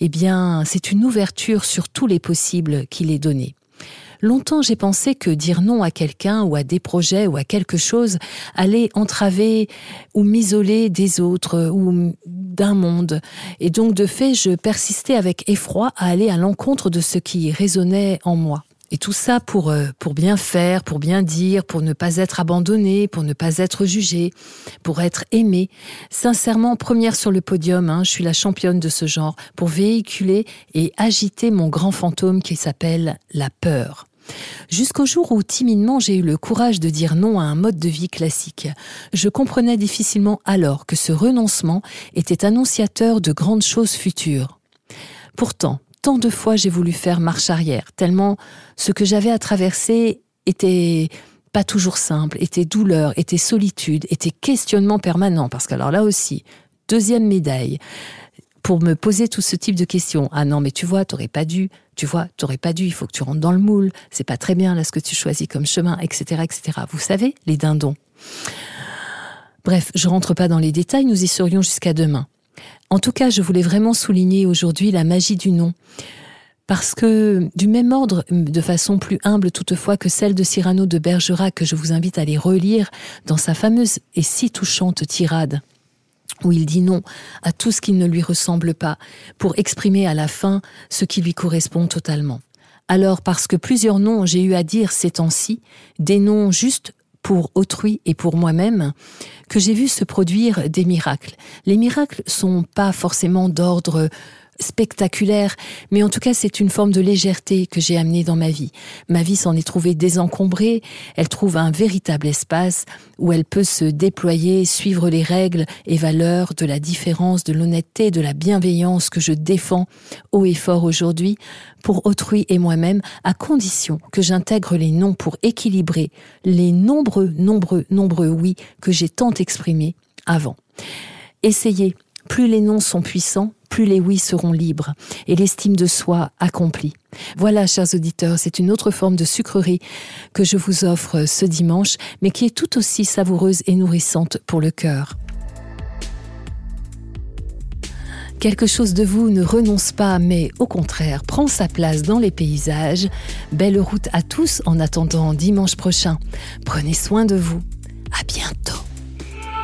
eh bien, c'est une ouverture sur tous les possibles qu'il est donné. Longtemps, j'ai pensé que dire non à quelqu'un ou à des projets ou à quelque chose allait entraver ou m'isoler des autres ou d'un monde. Et donc, de fait, je persistais avec effroi à aller à l'encontre de ce qui résonnait en moi. Et tout ça pour, euh, pour bien faire, pour bien dire, pour ne pas être abandonné, pour ne pas être jugé, pour être aimé. Sincèrement, première sur le podium, hein, je suis la championne de ce genre, pour véhiculer et agiter mon grand fantôme qui s'appelle la peur. Jusqu'au jour où timidement j'ai eu le courage de dire non à un mode de vie classique. Je comprenais difficilement alors que ce renoncement était annonciateur de grandes choses futures. Pourtant, tant de fois j'ai voulu faire marche arrière, tellement ce que j'avais à traverser était pas toujours simple, était douleur, était solitude, était questionnement permanent, parce que alors là aussi, deuxième médaille, pour me poser tout ce type de questions. Ah non, mais tu vois, t'aurais pas dû, tu vois, t'aurais pas dû, il faut que tu rentres dans le moule, c'est pas très bien là ce que tu choisis comme chemin, etc., etc. Vous savez, les dindons. Bref, je rentre pas dans les détails, nous y serions jusqu'à demain. En tout cas, je voulais vraiment souligner aujourd'hui la magie du nom. Parce que, du même ordre, de façon plus humble toutefois que celle de Cyrano de Bergerac, que je vous invite à les relire dans sa fameuse et si touchante tirade, où il dit non à tout ce qui ne lui ressemble pas, pour exprimer à la fin ce qui lui correspond totalement. Alors, parce que plusieurs noms j'ai eu à dire ces temps-ci, des noms justes pour autrui et pour moi-même, que j'ai vu se produire des miracles. Les miracles sont pas forcément d'ordre spectaculaire, mais en tout cas c'est une forme de légèreté que j'ai amenée dans ma vie. Ma vie s'en est trouvée désencombrée, elle trouve un véritable espace où elle peut se déployer, suivre les règles et valeurs de la différence, de l'honnêteté, de la bienveillance que je défends haut et fort aujourd'hui pour autrui et moi-même, à condition que j'intègre les noms pour équilibrer les nombreux, nombreux, nombreux oui que j'ai tant exprimés avant. Essayez, plus les noms sont puissants, plus les oui seront libres et l'estime de soi accomplie. Voilà, chers auditeurs, c'est une autre forme de sucrerie que je vous offre ce dimanche, mais qui est tout aussi savoureuse et nourrissante pour le cœur. Quelque chose de vous ne renonce pas, mais au contraire prend sa place dans les paysages. Belle route à tous en attendant dimanche prochain. Prenez soin de vous. À bientôt.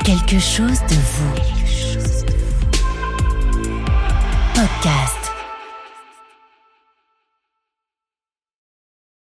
Quelque chose de vous. Podcast.